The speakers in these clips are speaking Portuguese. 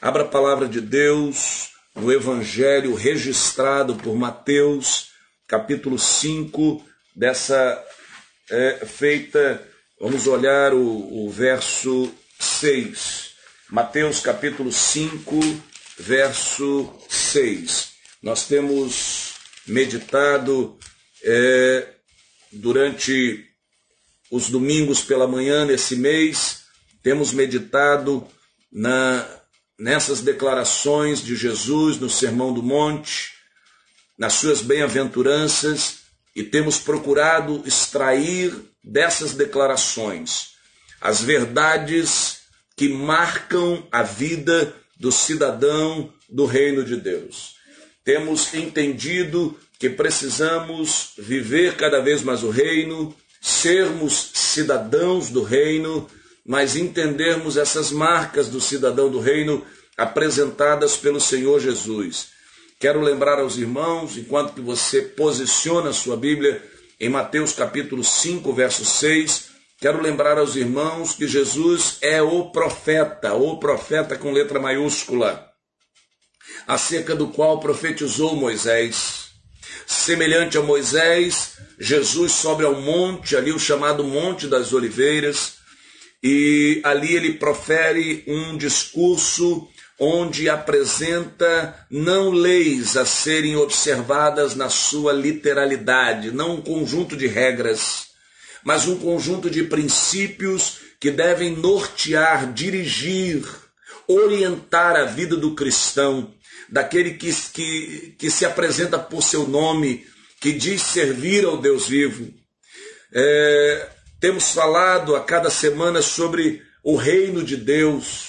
Abra a palavra de Deus no Evangelho registrado por Mateus, capítulo 5, dessa é, feita, vamos olhar o, o verso 6. Mateus, capítulo 5, verso 6. Nós temos meditado é, durante os domingos pela manhã nesse mês, temos meditado na nessas declarações de Jesus no Sermão do Monte, nas suas bem-aventuranças, e temos procurado extrair dessas declarações as verdades que marcam a vida do cidadão do reino de Deus. Temos entendido que precisamos viver cada vez mais o reino, sermos cidadãos do reino mas entendermos essas marcas do cidadão do reino apresentadas pelo Senhor Jesus. Quero lembrar aos irmãos, enquanto que você posiciona a sua Bíblia em Mateus capítulo 5, verso 6, quero lembrar aos irmãos que Jesus é o profeta, o profeta com letra maiúscula, acerca do qual profetizou Moisés. Semelhante a Moisés, Jesus sobe ao monte, ali o chamado Monte das Oliveiras, e ali ele profere um discurso onde apresenta não leis a serem observadas na sua literalidade, não um conjunto de regras, mas um conjunto de princípios que devem nortear, dirigir, orientar a vida do cristão, daquele que, que, que se apresenta por seu nome, que diz servir ao Deus vivo. É, temos falado a cada semana sobre o reino de Deus.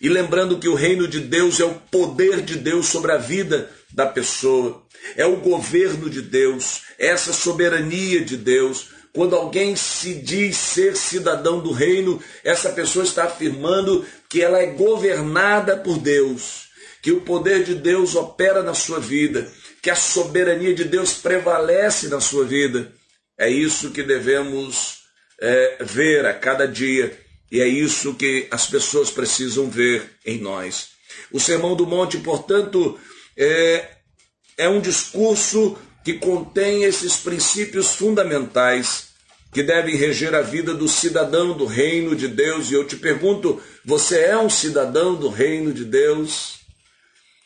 E lembrando que o reino de Deus é o poder de Deus sobre a vida da pessoa, é o governo de Deus, é essa soberania de Deus. Quando alguém se diz ser cidadão do reino, essa pessoa está afirmando que ela é governada por Deus, que o poder de Deus opera na sua vida, que a soberania de Deus prevalece na sua vida. É isso que devemos é, ver a cada dia, e é isso que as pessoas precisam ver em nós. O Sermão do Monte, portanto, é, é um discurso que contém esses princípios fundamentais que devem reger a vida do cidadão do reino de Deus. E eu te pergunto: você é um cidadão do reino de Deus?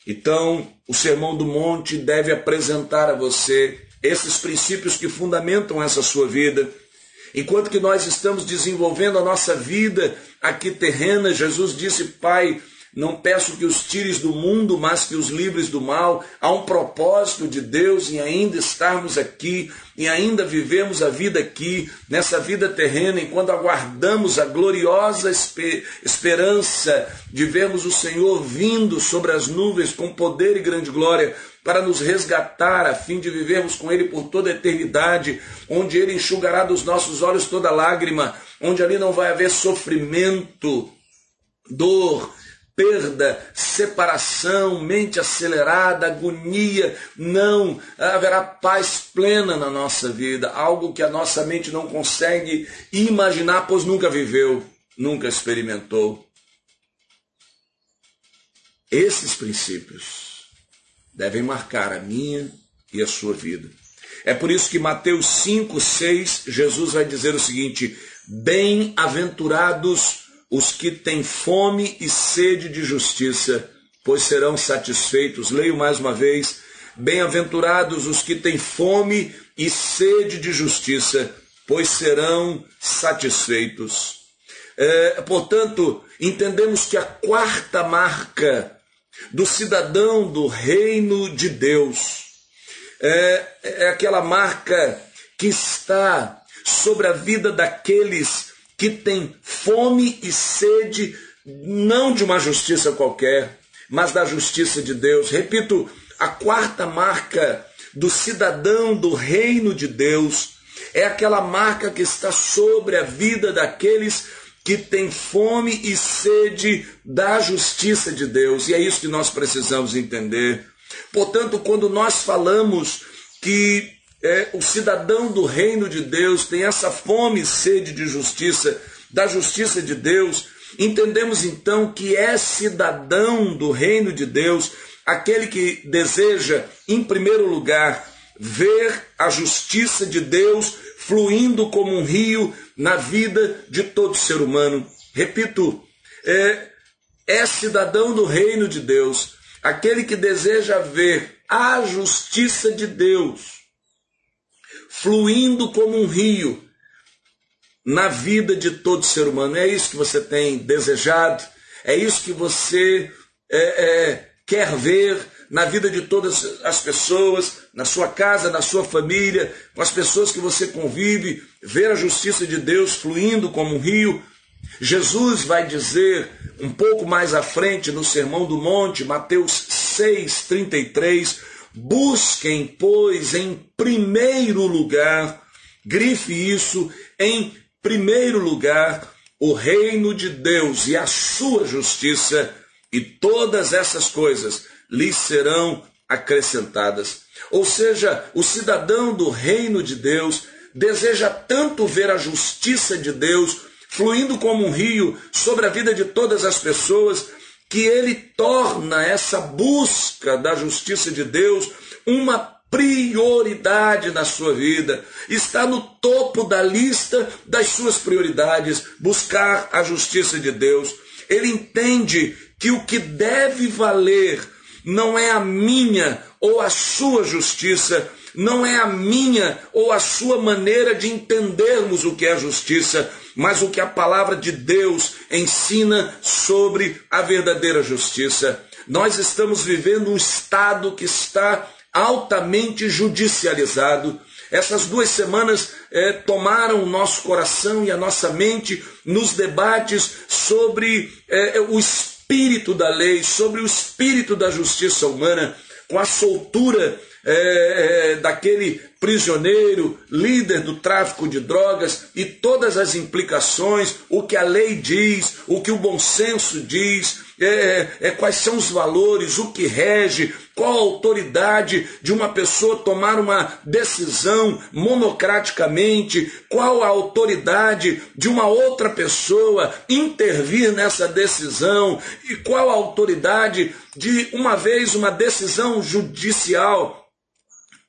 Então, o Sermão do Monte deve apresentar a você esses princípios que fundamentam essa sua vida Enquanto que nós estamos desenvolvendo a nossa vida aqui terrena, Jesus disse: Pai, não peço que os tires do mundo, mas que os livres do mal. Há um propósito de Deus em ainda estarmos aqui, e ainda vivemos a vida aqui, nessa vida terrena, enquanto aguardamos a gloriosa esperança de vermos o Senhor vindo sobre as nuvens com poder e grande glória para nos resgatar, a fim de vivermos com Ele por toda a eternidade, onde Ele enxugará dos nossos olhos toda lágrima, onde ali não vai haver sofrimento, dor, perda, separação, mente acelerada, agonia. Não, haverá paz plena na nossa vida, algo que a nossa mente não consegue imaginar, pois nunca viveu, nunca experimentou. Esses princípios devem marcar a minha e a sua vida. É por isso que Mateus 5, 6, Jesus vai dizer o seguinte: Bem-aventurados os que têm fome e sede de justiça, pois serão satisfeitos. Leio mais uma vez: Bem-aventurados os que têm fome e sede de justiça, pois serão satisfeitos. É, portanto, entendemos que a quarta marca do cidadão do reino de Deus. É, é aquela marca que está sobre a vida daqueles que têm fome e sede, não de uma justiça qualquer, mas da justiça de Deus. Repito, a quarta marca do cidadão do reino de Deus é aquela marca que está sobre a vida daqueles que tem fome e sede da justiça de Deus. E é isso que nós precisamos entender. Portanto, quando nós falamos que é, o cidadão do reino de Deus tem essa fome e sede de justiça, da justiça de Deus, Entendemos então que é cidadão do reino de Deus aquele que deseja, em primeiro lugar, ver a justiça de Deus fluindo como um rio na vida de todo ser humano. Repito, é, é cidadão do reino de Deus, aquele que deseja ver a justiça de Deus fluindo como um rio na vida de todo ser humano. É isso que você tem desejado, é isso que você é, é, quer ver na vida de todas as pessoas, na sua casa, na sua família, com as pessoas que você convive, ver a justiça de Deus fluindo como um rio. Jesus vai dizer um pouco mais à frente no Sermão do Monte, Mateus 6:33, busquem, pois, em primeiro lugar, grife isso, em primeiro lugar, o reino de Deus e a sua justiça, e todas essas coisas lhes serão acrescentadas. Ou seja, o cidadão do reino de Deus deseja tanto ver a justiça de Deus fluindo como um rio sobre a vida de todas as pessoas, que ele torna essa busca da justiça de Deus uma prioridade na sua vida, está no topo da lista das suas prioridades, buscar a justiça de Deus. Ele entende que o que deve valer não é a minha ou a sua justiça, não é a minha ou a sua maneira de entendermos o que é justiça, mas o que a palavra de Deus ensina sobre a verdadeira justiça. Nós estamos vivendo um estado que está altamente judicializado. Essas duas semanas é, tomaram o nosso coração e a nossa mente nos debates sobre é, o espírito espírito da lei, sobre o espírito da justiça humana, com a soltura é, é, daquele prisioneiro, líder do tráfico de drogas e todas as implicações, o que a lei diz, o que o bom senso diz, é, é, quais são os valores, o que rege, qual a autoridade de uma pessoa tomar uma decisão monocraticamente, qual a autoridade de uma outra pessoa intervir nessa decisão e qual a autoridade de uma vez uma decisão judicial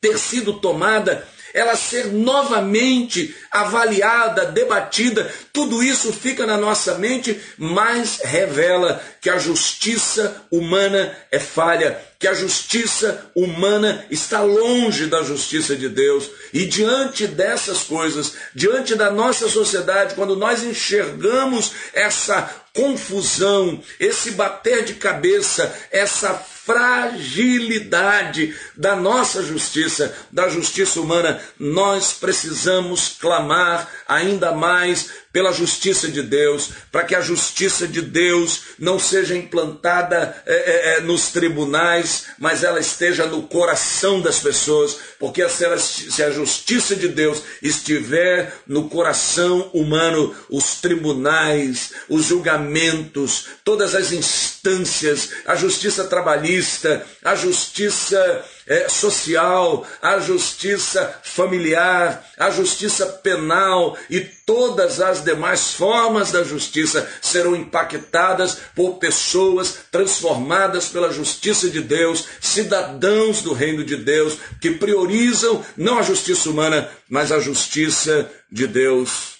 ter sido tomada ela ser novamente avaliada, debatida, tudo isso fica na nossa mente, mas revela que a justiça humana é falha, que a justiça humana está longe da justiça de Deus. E diante dessas coisas, diante da nossa sociedade, quando nós enxergamos essa confusão, esse bater de cabeça, essa fragilidade da nossa justiça, da justiça humana, nós precisamos clamar ainda mais pela justiça de Deus, para que a justiça de Deus não seja implantada é, é, é, nos tribunais, mas ela esteja no coração das pessoas, porque se, ela, se a justiça de Deus estiver no coração humano, os tribunais, os julgamentos, todas as instâncias, a justiça trabalhista, a justiça é, social, a justiça familiar, a justiça penal e todas as demais formas da justiça serão impactadas por pessoas transformadas pela justiça de Deus, cidadãos do reino de Deus, que priorizam não a justiça humana, mas a justiça de Deus.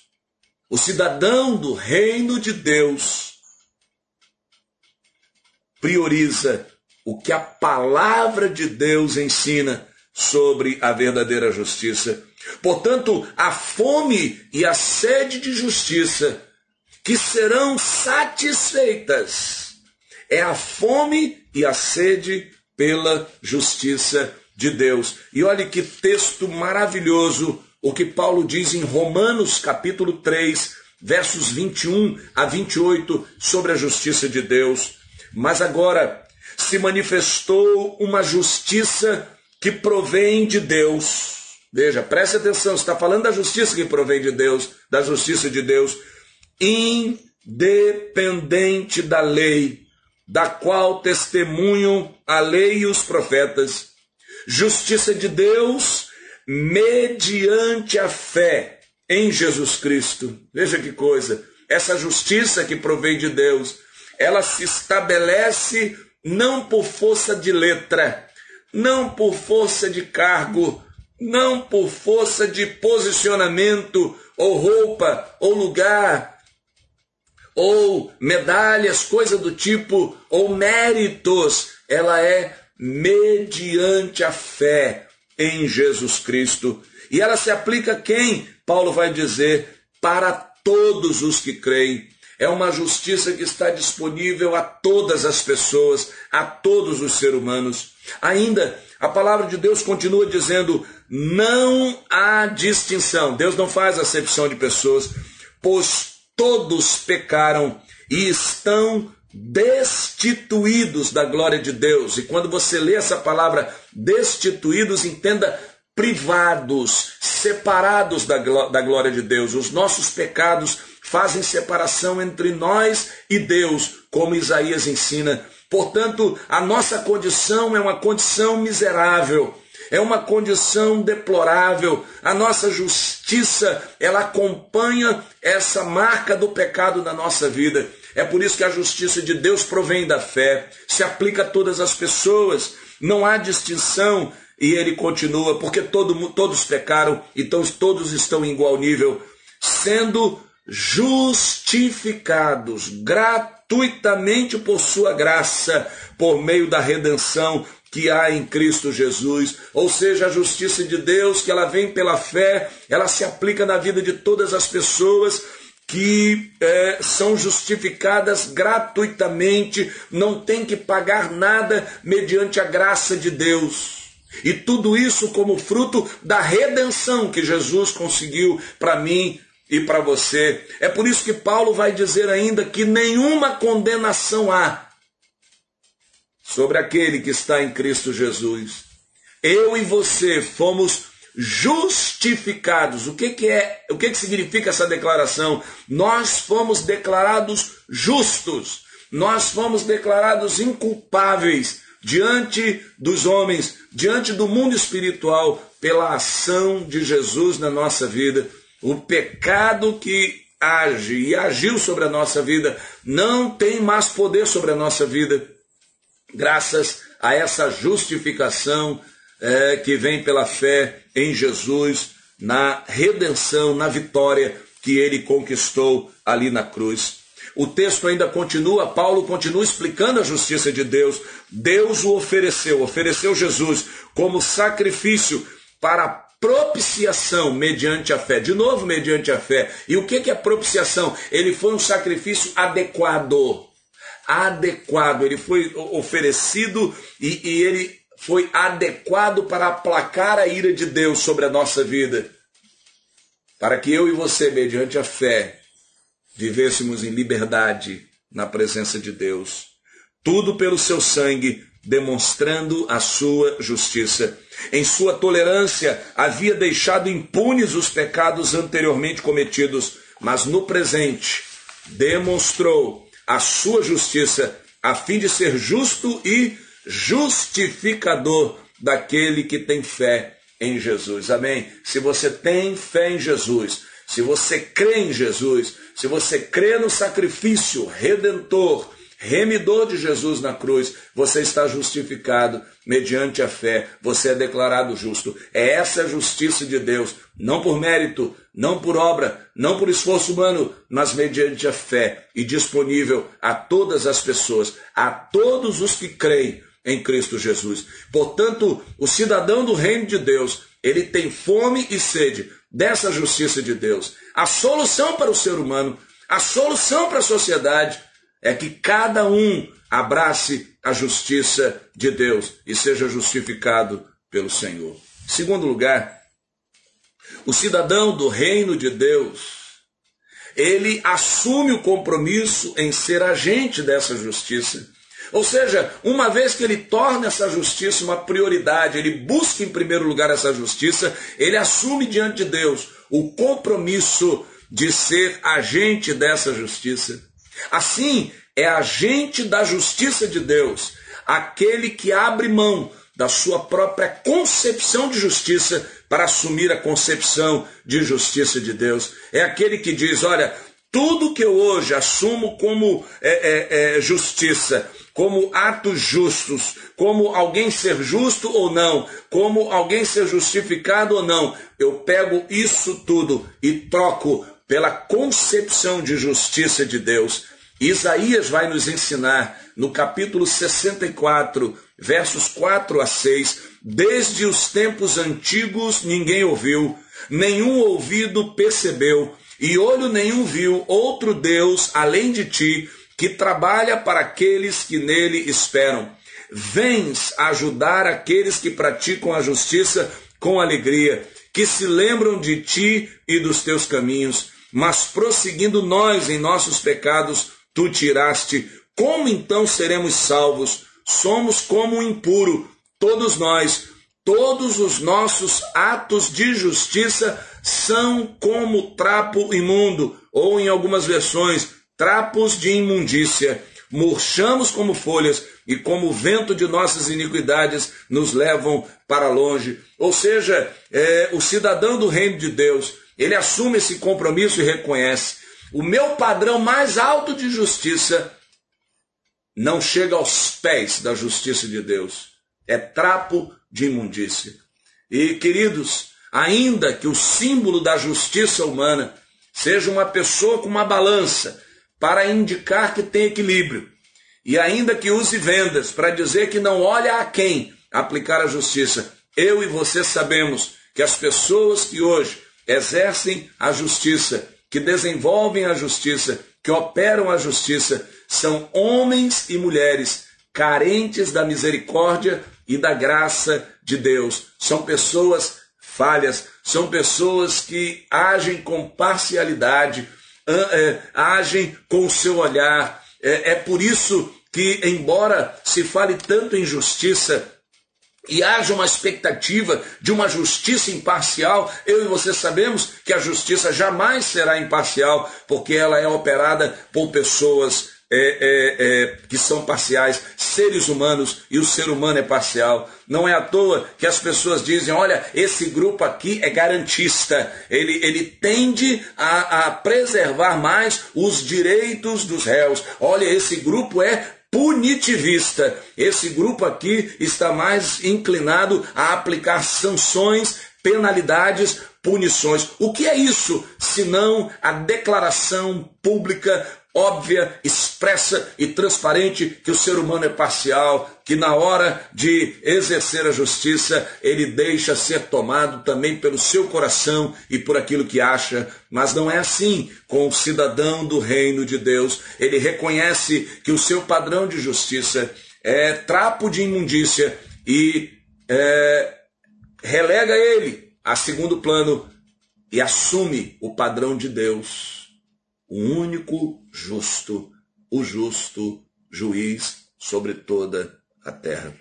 O cidadão do reino de Deus prioriza o que a palavra de Deus ensina sobre a verdadeira justiça. Portanto, a fome e a sede de justiça que serão satisfeitas é a fome e a sede pela justiça de Deus. E olhe que texto maravilhoso o que Paulo diz em Romanos capítulo 3, versos 21 a 28 sobre a justiça de Deus. Mas agora, se manifestou uma justiça que provém de Deus. Veja, preste atenção, está falando da justiça que provém de Deus, da justiça de Deus, independente da lei, da qual testemunham a lei e os profetas. Justiça de Deus mediante a fé em Jesus Cristo. Veja que coisa. essa justiça que provém de Deus, ela se estabelece não por força de letra, não por força de cargo, não por força de posicionamento, ou roupa, ou lugar, ou medalhas, coisa do tipo, ou méritos. Ela é mediante a fé em Jesus Cristo. E ela se aplica a quem? Paulo vai dizer: para todos os que creem. É uma justiça que está disponível a todas as pessoas, a todos os seres humanos. Ainda, a palavra de Deus continua dizendo: não há distinção. Deus não faz acepção de pessoas, pois todos pecaram e estão destituídos da glória de Deus. E quando você lê essa palavra destituídos, entenda privados, separados da, glória de Deus. Os nossos pecados fazem separação entre nós e Deus, como Isaías ensina. Portanto, a nossa condição é uma condição miserável é uma condição deplorável. A nossa justiça, ela acompanha essa marca do pecado na nossa vida. É por isso que a justiça de Deus provém da fé, se aplica a todas as pessoas, não há distinção. E ele continua, porque todo, todos pecaram, então todos estão em igual nível, sendo justificados gratuitamente por sua graça, por meio da redenção que há em Cristo Jesus, ou seja, a justiça de Deus, que ela vem pela fé, ela se aplica na vida de todas as pessoas que é, são justificadas gratuitamente, não tem que pagar nada mediante a graça de Deus. E tudo isso como fruto da redenção que Jesus conseguiu para mim e para você. É por isso que Paulo vai dizer ainda que nenhuma condenação há sobre aquele que está em Cristo Jesus. Eu e você fomos justificados. O que, que é? O que, que significa essa declaração? Nós fomos declarados justos. Nós fomos declarados inculpáveis diante dos homens, diante do mundo espiritual, pela ação de Jesus na nossa vida. O pecado que age e agiu sobre a nossa vida não tem mais poder sobre a nossa vida graças a essa justificação é, que vem pela fé em Jesus, na redenção, na vitória que ele conquistou ali na cruz. O texto ainda continua, Paulo continua explicando a justiça de Deus. Deus o ofereceu, ofereceu Jesus como sacrifício para propiciação mediante a fé. De novo, mediante a fé. E o que é propiciação? Ele foi um sacrifício adequado adequado, ele foi oferecido e, e ele foi adequado para aplacar a ira de Deus sobre a nossa vida, para que eu e você, mediante a fé, vivêssemos em liberdade na presença de Deus. Tudo pelo seu sangue, demonstrando a sua justiça. Em sua tolerância, havia deixado impunes os pecados anteriormente cometidos, mas no presente demonstrou a sua justiça, a fim de ser justo e justificador daquele que tem fé em Jesus. Amém? Se você tem fé em Jesus, se você crê em Jesus, se você crê no sacrifício redentor, remidor de Jesus na cruz, você está justificado mediante a fé, você é declarado justo. É essa a justiça de Deus, não por mérito, não por obra, não por esforço humano, mas mediante a fé e disponível a todas as pessoas, a todos os que creem em Cristo Jesus. Portanto, o cidadão do reino de Deus, ele tem fome e sede dessa justiça de Deus. A solução para o ser humano, a solução para a sociedade é que cada um abrace a justiça de Deus e seja justificado pelo Senhor. Segundo lugar, o cidadão do reino de Deus, ele assume o compromisso em ser agente dessa justiça. Ou seja, uma vez que ele torna essa justiça uma prioridade, ele busca em primeiro lugar essa justiça, ele assume diante de Deus o compromisso de ser agente dessa justiça. Assim, é agente da justiça de Deus, aquele que abre mão da sua própria concepção de justiça para assumir a concepção de justiça de Deus. É aquele que diz: olha, Tudo que eu hoje assumo como é, é, é, justiça, como atos justos, como alguém ser justo ou não, como alguém ser justificado ou não, eu pego isso tudo e troco pela concepção de justiça de Deus. Isaías vai nos ensinar no capítulo 64, versos 4 a 6, desde os tempos antigos ninguém ouviu, nenhum ouvido percebeu e olho nenhum viu outro Deus além de ti, que trabalha para aqueles que nele esperam. Vens ajudar aqueles que praticam a justiça com alegria, que se lembram de ti e dos teus caminhos. Mas prosseguindo nós em nossos pecados, tu tiraste. Como então seremos salvos? Somos como um impuro, todos nós, todos os nossos atos de justiça são como trapo imundo, ou em algumas versões, trapos de imundícia. Murchamos como folhas e como o vento de nossas iniquidades nos levam para longe. Ou seja, é, o cidadão do reino de Deus, ele assume esse compromisso e reconhece: o meu padrão mais alto de justiça não chega aos pés da justiça de Deus. É trapo de imundícia. E, queridos, ainda que o símbolo da justiça humana seja uma pessoa com uma balança para indicar que tem equilíbrio, e ainda que use vendas para dizer que não olha a quem aplicar a justiça, eu e você sabemos que as pessoas que hoje exercem a justiça, que desenvolvem a justiça, que operam a justiça, são homens e mulheres carentes da misericórdia e da graça de Deus. São pessoas falhas, são pessoas que agem com parcialidade, é, agem com o seu olhar. É, é por isso que, embora se fale tanto em justiça, e haja uma expectativa de uma justiça imparcial, eu e você sabemos que a justiça jamais será imparcial, porque ela é operada por pessoas é, é, é, que são parciais, seres humanos, e o ser humano é parcial. Não é à toa que as pessoas dizem: olha, esse grupo aqui é garantista, ele, ele tende a, a preservar mais os direitos dos réus. Olha, esse grupo é punitivista. Esse grupo aqui está mais inclinado a aplicar sanções, penalidades, punições. O que é isso, senão a declaração pública óbvia, expressa e transparente que o ser humano é parcial, que na hora de exercer a justiça, ele deixa ser tomado também pelo seu coração e por aquilo que acha, mas não é assim com o cidadão do reino de Deus. Ele reconhece que o seu padrão de justiça é trapo de imundícia e é, relega ele a segundo plano e assume o padrão de Deus o único justo, o justo juiz sobre toda a terra.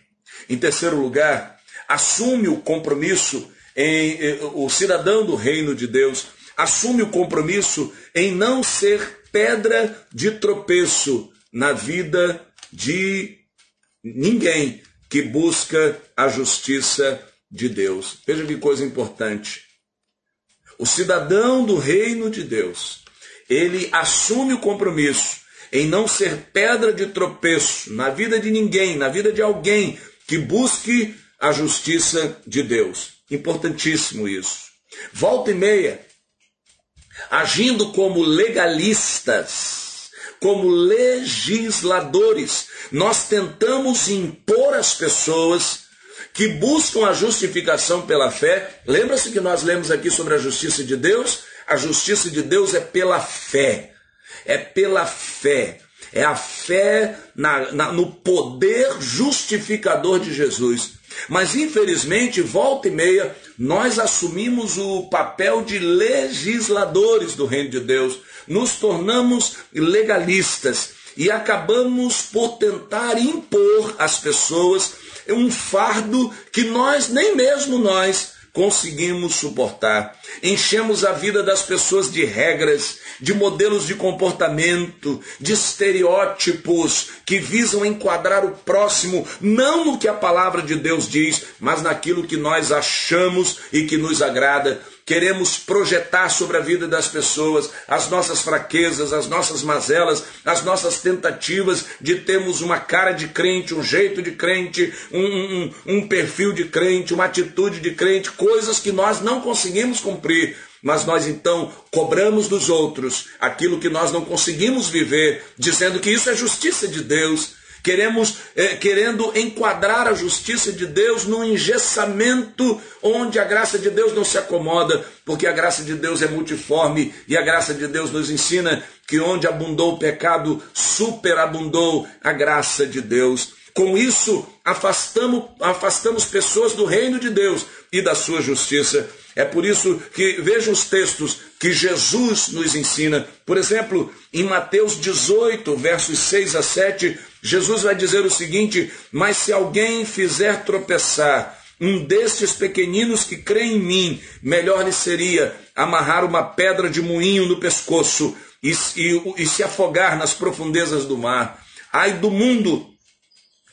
Em terceiro lugar, assume o compromisso em eh, o cidadão do reino de Deus assume o compromisso em não ser pedra de tropeço na vida de ninguém que busca a justiça de Deus. Veja que coisa importante. O cidadão do reino de Deus ele assume o compromisso em não ser pedra de tropeço na vida de ninguém, na vida de alguém que busque a justiça de Deus. Importantíssimo isso. Volta e meia, agindo como legalistas, como legisladores, nós tentamos impor às pessoas que buscam a justificação pela fé. Lembra-se que nós lemos aqui sobre a justiça de Deus? A justiça de Deus é pela fé. É pela fé. É a fé na, na, no poder justificador de Jesus. Mas infelizmente, volta e meia, nós assumimos o papel de legisladores do reino de Deus, nos tornamos legalistas e acabamos por tentar impor às pessoas um fardo que nós, nem mesmo nós, conseguimos suportar. Enchemos a vida das pessoas de regras, de modelos de comportamento, de estereótipos que visam enquadrar o próximo não no que a palavra de Deus diz, mas naquilo que nós achamos e que nos agrada. Queremos projetar sobre a vida das pessoas as nossas fraquezas, as nossas mazelas, as nossas tentativas de termos uma cara de crente, um jeito de crente, um, um, um perfil de crente, uma atitude de crente, coisas que nós não conseguimos cumprir. Mas nós então cobramos dos outros aquilo que nós não conseguimos viver, dizendo que isso é justiça de Deus, Queremos, é, querendo enquadrar a justiça de Deus num engessamento onde a graça de Deus não se acomoda, porque a graça de Deus é multiforme e a graça de Deus nos ensina que onde abundou o pecado, superabundou a graça de Deus. Com isso, afastamos, afastamos pessoas do reino de Deus e da sua justiça. É por isso que vejam os textos que Jesus nos ensina. Por exemplo, em Mateus 18, versos 6 a 7, Jesus vai dizer o seguinte: Mas se alguém fizer tropeçar um destes pequeninos que crê em mim, melhor lhe seria amarrar uma pedra de moinho no pescoço e, e, e se afogar nas profundezas do mar. Ai do mundo,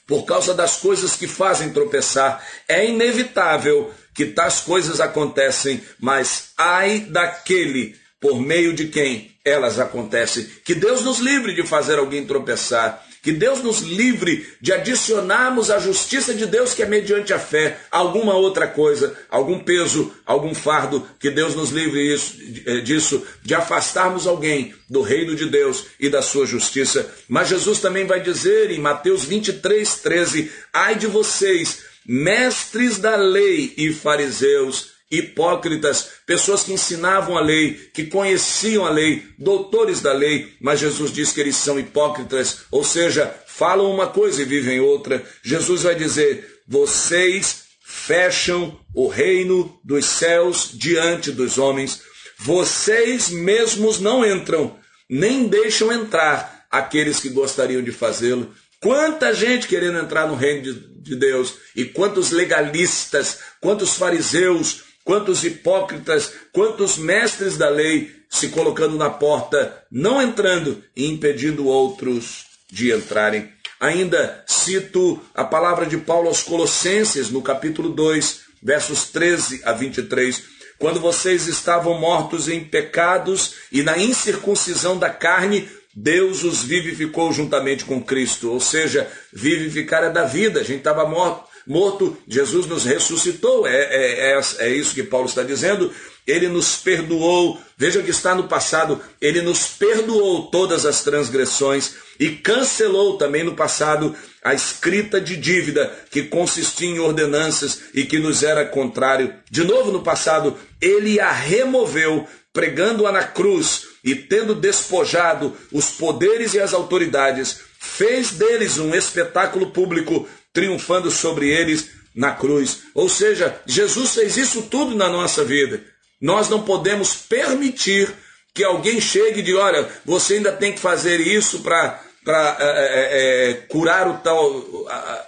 por causa das coisas que fazem tropeçar. É inevitável que tais coisas acontecem, mas ai daquele por meio de quem elas acontecem. Que Deus nos livre de fazer alguém tropeçar. Que Deus nos livre de adicionarmos à justiça de Deus, que é mediante a fé, alguma outra coisa, algum peso, algum fardo. Que Deus nos livre isso, eh, disso, de afastarmos alguém do reino de Deus e da sua justiça. Mas Jesus também vai dizer em Mateus 23, 13: Ai de vocês mestres da lei e fariseus, hipócritas, pessoas que ensinavam a lei, que conheciam a lei, doutores da lei, mas Jesus diz que eles são hipócritas, ou seja, falam uma coisa e vivem outra. Jesus vai dizer: vocês fecham o reino dos céus diante dos homens, vocês mesmos não entram, nem deixam entrar aqueles que gostariam de fazê-lo. Quanta gente querendo entrar no reino de, de Deus, e quantos legalistas, quantos fariseus, quantos hipócritas, quantos mestres da lei se colocando na porta, não entrando e impedindo outros de entrarem. Ainda cito a palavra de Paulo aos Colossenses, no capítulo 2, versos 13 a 23. Quando vocês estavam mortos em pecados e na incircuncisão da carne, Deus os vivificou juntamente com Cristo, ou seja, vivificar é da vida, a gente estava morto, morto, Jesus nos ressuscitou, é, é, é, é isso que Paulo está dizendo, ele nos perdoou, veja que está no passado, ele nos perdoou todas as transgressões e cancelou também no passado a escrita de dívida que consistia em ordenanças e que nos era contrário. De novo no passado, ele a removeu, pregando-a na cruz e tendo despojado os poderes e as autoridades, fez deles um espetáculo público, triunfando sobre eles na cruz. Ou seja, Jesus fez isso tudo na nossa vida. Nós não podemos permitir que alguém chegue e diga: olha, você ainda tem que fazer isso para para é, é, é, curar o tal,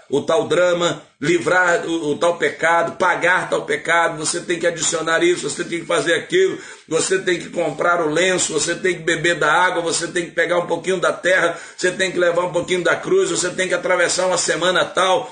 o tal drama, livrar o, o, tal pecado, pagar tal pecado, você tem que adicionar isso, você tem que fazer aquilo, você tem que comprar o lenço, você tem que beber da água, você tem que pegar um pouquinho da terra, você tem que levar um pouquinho da cruz, você tem que atravessar uma semana tal.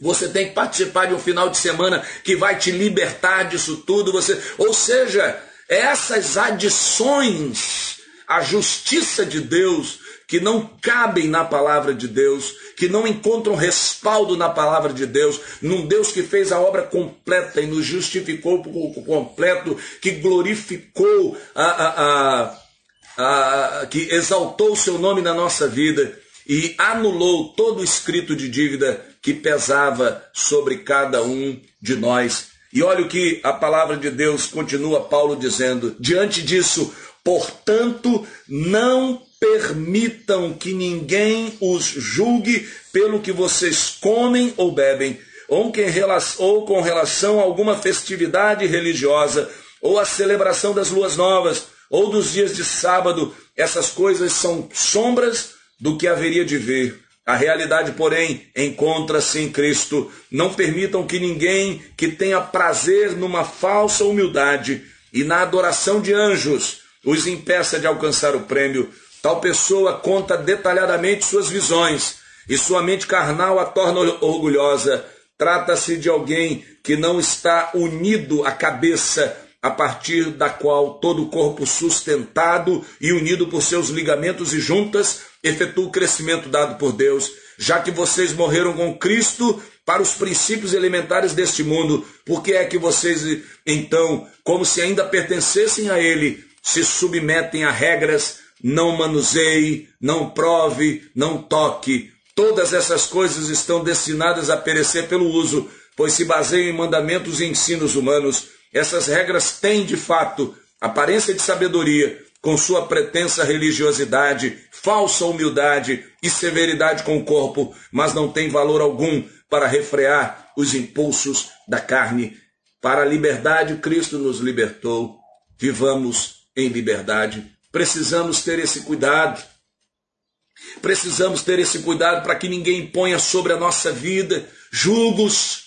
Você tem que participar de um final de semana que vai te libertar disso tudo. Você, ou seja, essas adições à justiça de Deus que não cabem na palavra de Deus, que não encontram respaldo na palavra de Deus, num Deus que fez a obra completa e nos justificou por completo, que glorificou, a, a, a, que exaltou o seu nome na nossa vida e anulou todo o escrito de dívida que pesava sobre cada um de nós. E olha o que a palavra de Deus continua Paulo dizendo: diante disso, portanto, não permitam que ninguém os julgue pelo que vocês comem ou bebem, ou, com relação a alguma festividade religiosa, ou a celebração das luas novas, ou dos dias de sábado. Essas coisas são sombras do que haveria de vir. A realidade, porém, encontra-se em Cristo. Não permitam que ninguém que tenha prazer numa falsa humildade e na adoração de anjos os impeça de alcançar o prêmio Tal pessoa conta detalhadamente suas visões e sua mente carnal a torna orgulhosa. Trata-se de alguém que não está unido à cabeça, a partir da qual todo o corpo sustentado e unido por seus ligamentos e juntas efetua o crescimento dado por Deus, já que vocês morreram com Cristo para os princípios elementares deste mundo, por que é que vocês, então, como se ainda pertencessem a Ele, se submetem a regras, não manuseie, não prove, não toque? Todas essas coisas estão destinadas a perecer pelo uso, pois se baseiam em mandamentos e ensinos humanos essas regras têm, de fato, aparência de sabedoria, com sua pretensa religiosidade, falsa humildade e severidade com o corpo, mas não tem valor algum para refrear os impulsos da carne. Para a liberdade, Cristo nos libertou. Vivamos em liberdade. Precisamos ter esse cuidado. Precisamos ter esse cuidado para que ninguém ponha sobre a nossa vida julgos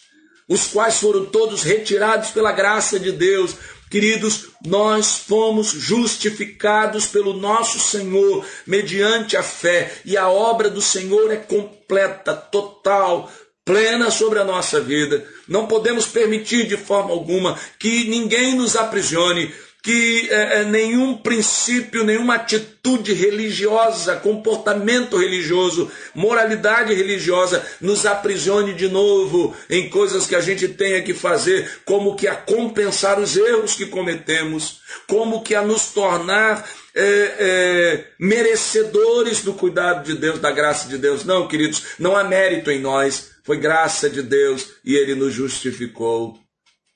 os quais foram todos retirados pela graça de Deus. Queridos, nós fomos justificados pelo nosso Senhor mediante a fé, e a obra do Senhor é completa, total, plena sobre a nossa vida. Não podemos permitir de forma alguma que ninguém nos aprisione, que é, nenhum princípio, nenhuma atitude religiosa, comportamento religioso, moralidade religiosa nos aprisione de novo em coisas que a gente tenha que fazer, como que a compensar os erros que cometemos, como que a nos tornar é, é, merecedores do cuidado de Deus, da graça de Deus. Não, queridos, não há mérito em nós, foi graça de Deus e Ele nos justificou.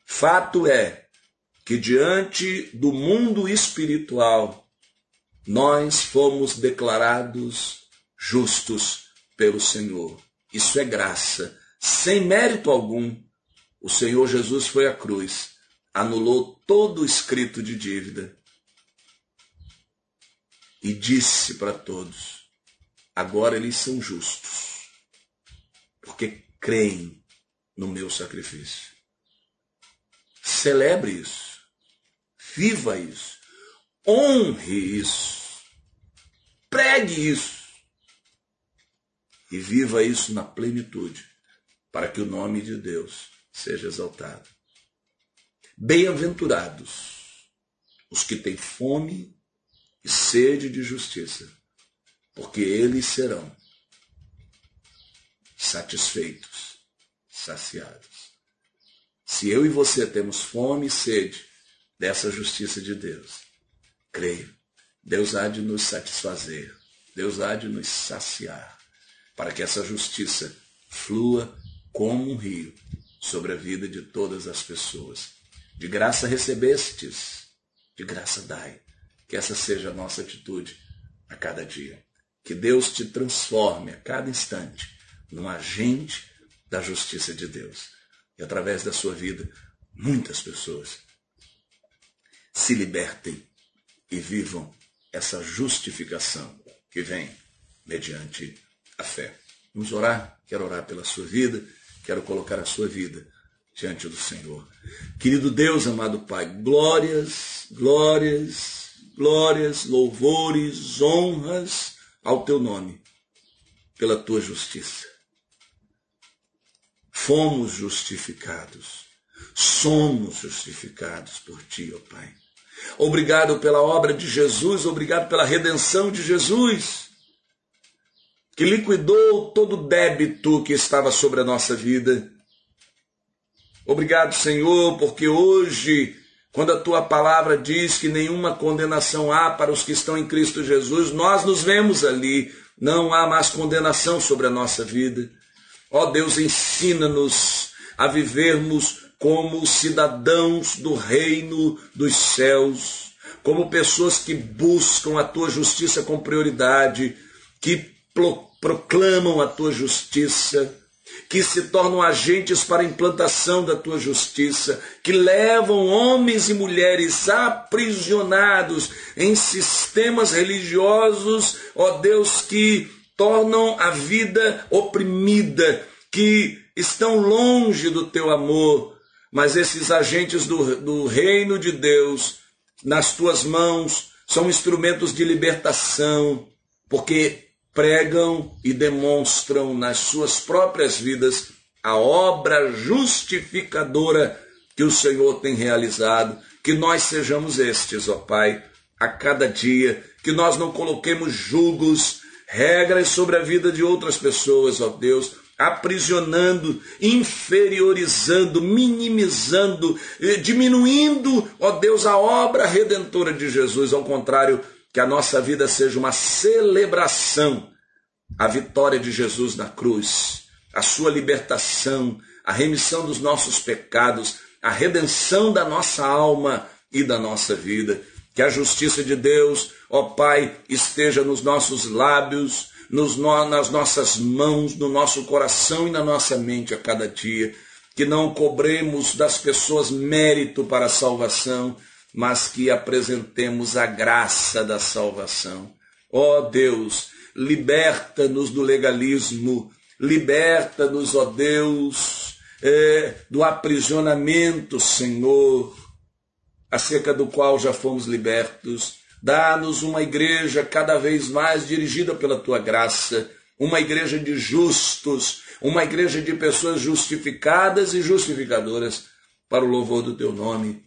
Fato é que diante do mundo espiritual nós fomos declarados justos pelo Senhor. Isso é graça, sem mérito algum. O Senhor Jesus foi à cruz, anulou todo o escrito de dívida e disse para todos: agora eles são justos, porque creem no meu sacrifício. Celebre isso. Viva isso. Honre isso. Pregue isso. E viva isso na plenitude, para que o nome de Deus seja exaltado. Bem-aventurados os que têm fome e sede de justiça, porque eles serão satisfeitos, saciados. Se eu e você temos fome e sede dessa justiça de Deus. Creio. Deus há de nos satisfazer. Deus há de nos saciar. Para que essa justiça flua como um rio sobre a vida de todas as pessoas. De graça recebestes, de graça dai. Que essa seja a nossa atitude a cada dia. Que Deus te transforme a cada instante num agente da justiça de Deus. E através da sua vida, muitas pessoas se libertem e vivam essa justificação que vem mediante a fé. Vamos orar? Quero orar pela sua vida, quero colocar a sua vida diante do Senhor. Querido Deus, amado Pai, glórias, glórias, glórias, louvores, honras ao teu nome, pela tua justiça. Fomos justificados, somos justificados por ti, ó Pai. Obrigado pela obra de Jesus, obrigado pela redenção de Jesus, que liquidou todo o débito que estava sobre a nossa vida. Obrigado, Senhor, porque hoje, quando a tua palavra diz que nenhuma condenação há para os que estão em Cristo Jesus, nós nos vemos ali, não há mais condenação sobre a nossa vida. Ó Deus, ensina-nos a vivermos como cidadãos do reino dos céus, como pessoas que buscam a tua justiça com prioridade, que proclamam a tua justiça, que se tornam agentes para a implantação da tua justiça, que levam homens e mulheres aprisionados em sistemas religiosos, ó Deus, que tornam a vida oprimida, que estão longe do teu amor, mas esses agentes do, do reino de Deus, nas tuas mãos, são instrumentos de libertação, porque pregam e demonstram nas suas próprias vidas a obra justificadora que o Senhor tem realizado, que nós sejamos estes, ó Pai, a cada dia, que nós não coloquemos julgos, regras sobre a vida de outras pessoas, ó Deus, aprisionando, inferiorizando, minimizando, eh, diminuindo, ó Deus, a obra redentora de Jesus. Ao contrário, que a nossa vida seja uma celebração a vitória de Jesus na cruz, a sua libertação, a remissão dos nossos pecados, a redenção da nossa alma e da nossa vida. Que a justiça de Deus, ó Pai, esteja nos nossos lábios, nos, nas nossas mãos, no nosso coração e na nossa mente a cada dia. Que não cobremos das pessoas mérito para a salvação, mas que apresentemos a graça da salvação. Ó Deus, liberta-nos do legalismo, liberta-nos, ó Deus, é, do aprisionamento, Senhor, acerca do qual já fomos libertos. Dá-nos uma igreja cada vez mais dirigida pela tua graça, uma igreja de justos, uma igreja de pessoas justificadas e justificadoras para o louvor do teu nome.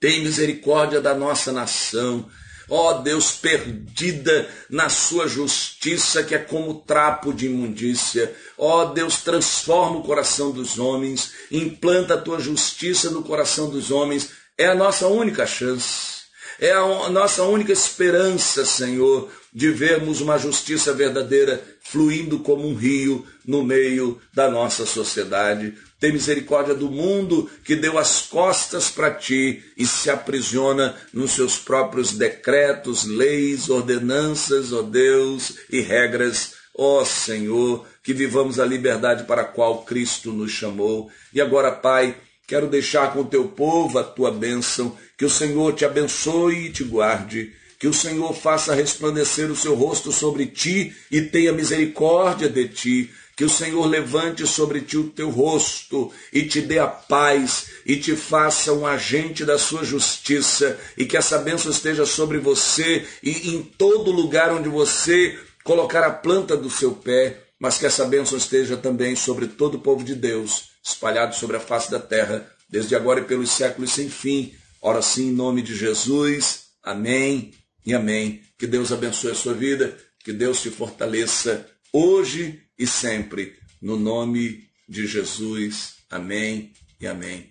Tem misericórdia da nossa nação ó oh, Deus, perdida na sua justiça, que é como trapo de imundícia. Ó oh, Deus, transforma o coração dos homens, implanta a tua justiça no coração dos homens. É a nossa única chance. É a nossa única esperança, Senhor, de vermos uma justiça verdadeira fluindo como um rio no meio da nossa sociedade. Tem misericórdia do mundo que deu as costas para ti e se aprisiona nos seus próprios decretos, leis, ordenanças, ó oh Deus, e regras. Ó oh Senhor, que vivamos a liberdade para a qual Cristo nos chamou. E agora, Pai, quero deixar com o teu povo a tua bênção. Que o Senhor te abençoe e te guarde. Que o Senhor faça resplandecer o seu rosto sobre ti e tenha misericórdia de ti que o Senhor levante sobre ti o teu rosto e te dê a paz e te faça um agente da sua justiça e que essa bênção esteja sobre você e em todo lugar onde você colocar a planta do seu pé, mas que essa bênção esteja também sobre todo o povo de Deus, espalhado sobre a face da terra, desde agora e pelos séculos sem fim. Ora sim, em nome de Jesus. Amém e amém. Que Deus abençoe a sua vida, que Deus te fortaleça hoje e sempre, no nome de Jesus. Amém e amém.